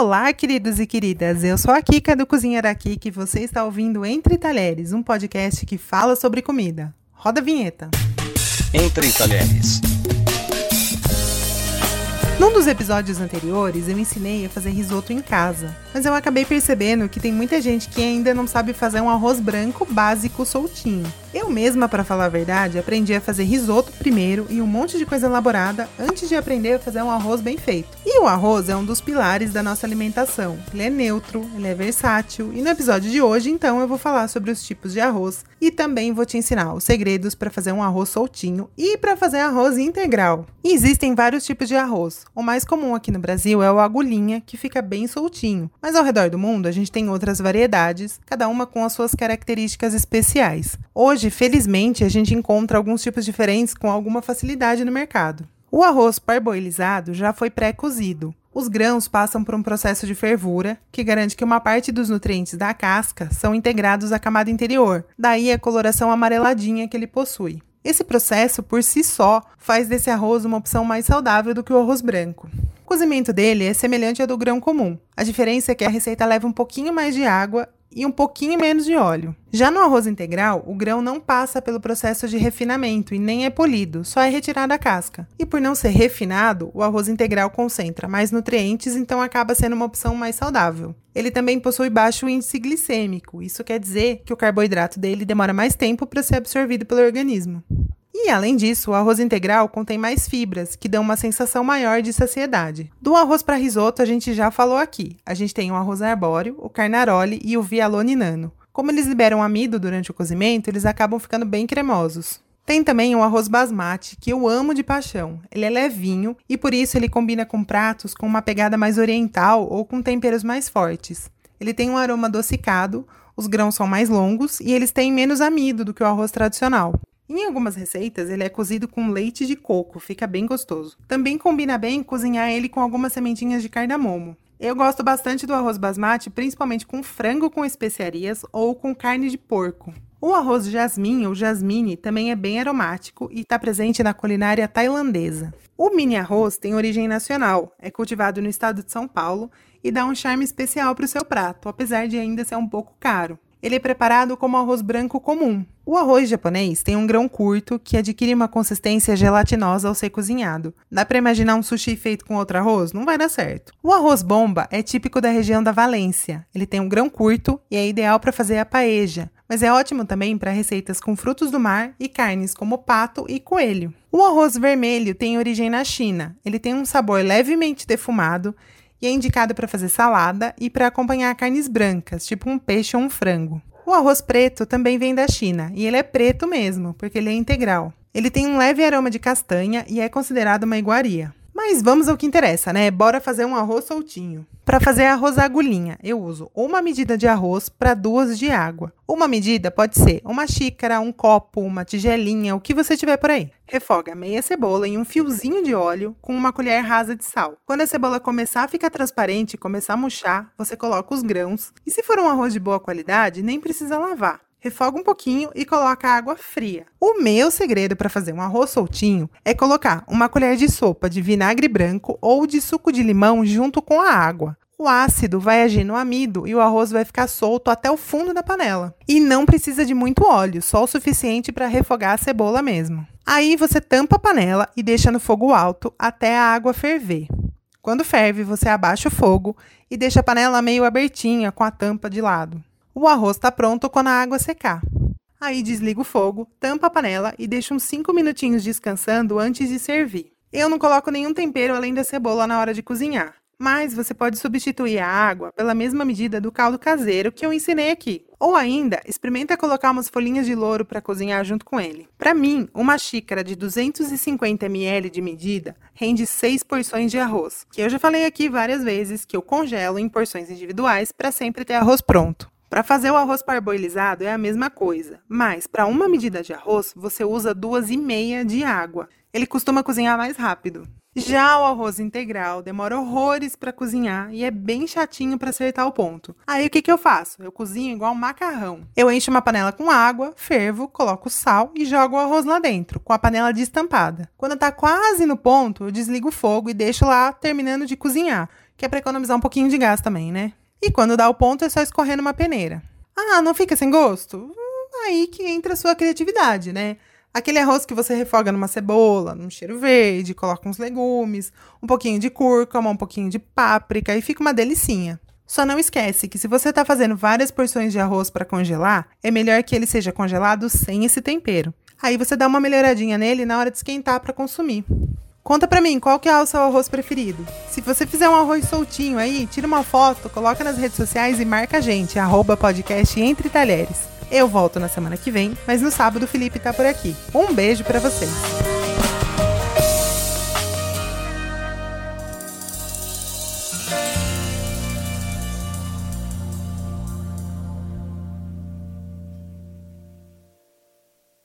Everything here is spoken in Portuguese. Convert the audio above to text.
Olá, queridos e queridas. Eu sou a Kika do Cozinha daqui que você está ouvindo Entre Talheres, um podcast que fala sobre comida. Roda a vinheta. Entre Talheres. Num dos episódios anteriores, eu ensinei a fazer risoto em casa, mas eu acabei percebendo que tem muita gente que ainda não sabe fazer um arroz branco básico soltinho. Eu mesma, para falar a verdade, aprendi a fazer risoto primeiro e um monte de coisa elaborada antes de aprender a fazer um arroz bem feito. E o arroz é um dos pilares da nossa alimentação. Ele é neutro, ele é versátil e no episódio de hoje, então, eu vou falar sobre os tipos de arroz e também vou te ensinar os segredos para fazer um arroz soltinho e para fazer arroz integral. E existem vários tipos de arroz. O mais comum aqui no Brasil é o agulhinha, que fica bem soltinho, mas ao redor do mundo a gente tem outras variedades, cada uma com as suas características especiais. Hoje Hoje, felizmente, a gente encontra alguns tipos diferentes com alguma facilidade no mercado. O arroz parboilizado já foi pré-cozido. Os grãos passam por um processo de fervura que garante que uma parte dos nutrientes da casca são integrados à camada interior, daí a coloração amareladinha que ele possui. Esse processo, por si só, faz desse arroz uma opção mais saudável do que o arroz branco. O cozimento dele é semelhante ao do grão comum. A diferença é que a receita leva um pouquinho mais de água e um pouquinho menos de óleo. Já no arroz integral, o grão não passa pelo processo de refinamento e nem é polido, só é retirada a casca. E por não ser refinado, o arroz integral concentra mais nutrientes, então acaba sendo uma opção mais saudável. Ele também possui baixo índice glicêmico, isso quer dizer que o carboidrato dele demora mais tempo para ser absorvido pelo organismo. E além disso, o arroz integral contém mais fibras, que dão uma sensação maior de saciedade. Do arroz para risoto a gente já falou aqui. A gente tem o arroz arbóreo, o carnaroli e o vialone nano. Como eles liberam amido durante o cozimento, eles acabam ficando bem cremosos. Tem também o arroz basmati, que eu amo de paixão. Ele é levinho e por isso ele combina com pratos com uma pegada mais oriental ou com temperos mais fortes. Ele tem um aroma adocicado, os grãos são mais longos e eles têm menos amido do que o arroz tradicional. Em algumas receitas, ele é cozido com leite de coco, fica bem gostoso. Também combina bem cozinhar ele com algumas sementinhas de cardamomo. Eu gosto bastante do arroz basmati, principalmente com frango com especiarias ou com carne de porco. O arroz jasmim ou jasmine também é bem aromático e está presente na culinária tailandesa. O mini arroz tem origem nacional, é cultivado no estado de São Paulo e dá um charme especial para o seu prato, apesar de ainda ser um pouco caro. Ele é preparado como arroz branco comum. O arroz japonês tem um grão curto que adquire uma consistência gelatinosa ao ser cozinhado. Dá para imaginar um sushi feito com outro arroz? Não vai dar certo. O arroz bomba é típico da região da Valência. Ele tem um grão curto e é ideal para fazer a paeja, mas é ótimo também para receitas com frutos do mar e carnes como pato e coelho. O arroz vermelho tem origem na China. Ele tem um sabor levemente defumado e é indicado para fazer salada e para acompanhar carnes brancas, tipo um peixe ou um frango. O arroz preto também vem da China e ele é preto mesmo, porque ele é integral. Ele tem um leve aroma de castanha e é considerado uma iguaria. Mas vamos ao que interessa, né? Bora fazer um arroz soltinho. Para fazer arroz agulhinha, eu uso uma medida de arroz para duas de água. Uma medida pode ser uma xícara, um copo, uma tigelinha, o que você tiver por aí. Refoga meia cebola em um fiozinho de óleo com uma colher rasa de sal. Quando a cebola começar a ficar transparente e começar a murchar, você coloca os grãos. E se for um arroz de boa qualidade, nem precisa lavar refoga um pouquinho e coloca água fria. O meu segredo para fazer um arroz soltinho é colocar uma colher de sopa de vinagre branco ou de suco de limão junto com a água. O ácido vai agir no amido e o arroz vai ficar solto até o fundo da panela. E não precisa de muito óleo, só o suficiente para refogar a cebola mesmo. Aí você tampa a panela e deixa no fogo alto até a água ferver. Quando ferve, você abaixa o fogo e deixa a panela meio abertinha com a tampa de lado. O arroz está pronto quando a água secar. Aí desliga o fogo, tampa a panela e deixa uns 5 minutinhos descansando antes de servir. Eu não coloco nenhum tempero além da cebola na hora de cozinhar, mas você pode substituir a água pela mesma medida do caldo caseiro que eu ensinei aqui. Ou ainda, experimenta colocar umas folhinhas de louro para cozinhar junto com ele. Para mim, uma xícara de 250 ml de medida rende 6 porções de arroz, que eu já falei aqui várias vezes que eu congelo em porções individuais para sempre ter arroz pronto. Para fazer o arroz parboilizado é a mesma coisa, mas para uma medida de arroz você usa duas e meia de água. Ele costuma cozinhar mais rápido. Já o arroz integral demora horrores para cozinhar e é bem chatinho para acertar o ponto. Aí o que, que eu faço? Eu cozinho igual macarrão. Eu encho uma panela com água, fervo, coloco sal e jogo o arroz lá dentro, com a panela destampada. Quando está quase no ponto, eu desligo o fogo e deixo lá terminando de cozinhar que é para economizar um pouquinho de gás também, né? E quando dá o ponto é só escorrer numa peneira. Ah, não fica sem gosto? Hum, aí que entra a sua criatividade, né? Aquele arroz que você refoga numa cebola, num cheiro verde, coloca uns legumes, um pouquinho de cúrcuma, um pouquinho de páprica e fica uma delicinha. Só não esquece que se você está fazendo várias porções de arroz para congelar, é melhor que ele seja congelado sem esse tempero. Aí você dá uma melhoradinha nele na hora de esquentar para consumir. Conta pra mim, qual que é o seu arroz preferido? Se você fizer um arroz soltinho aí, tira uma foto, coloca nas redes sociais e marca a gente, arroba podcast Entre Talheres. Eu volto na semana que vem, mas no sábado o Felipe tá por aqui. Um beijo para vocês.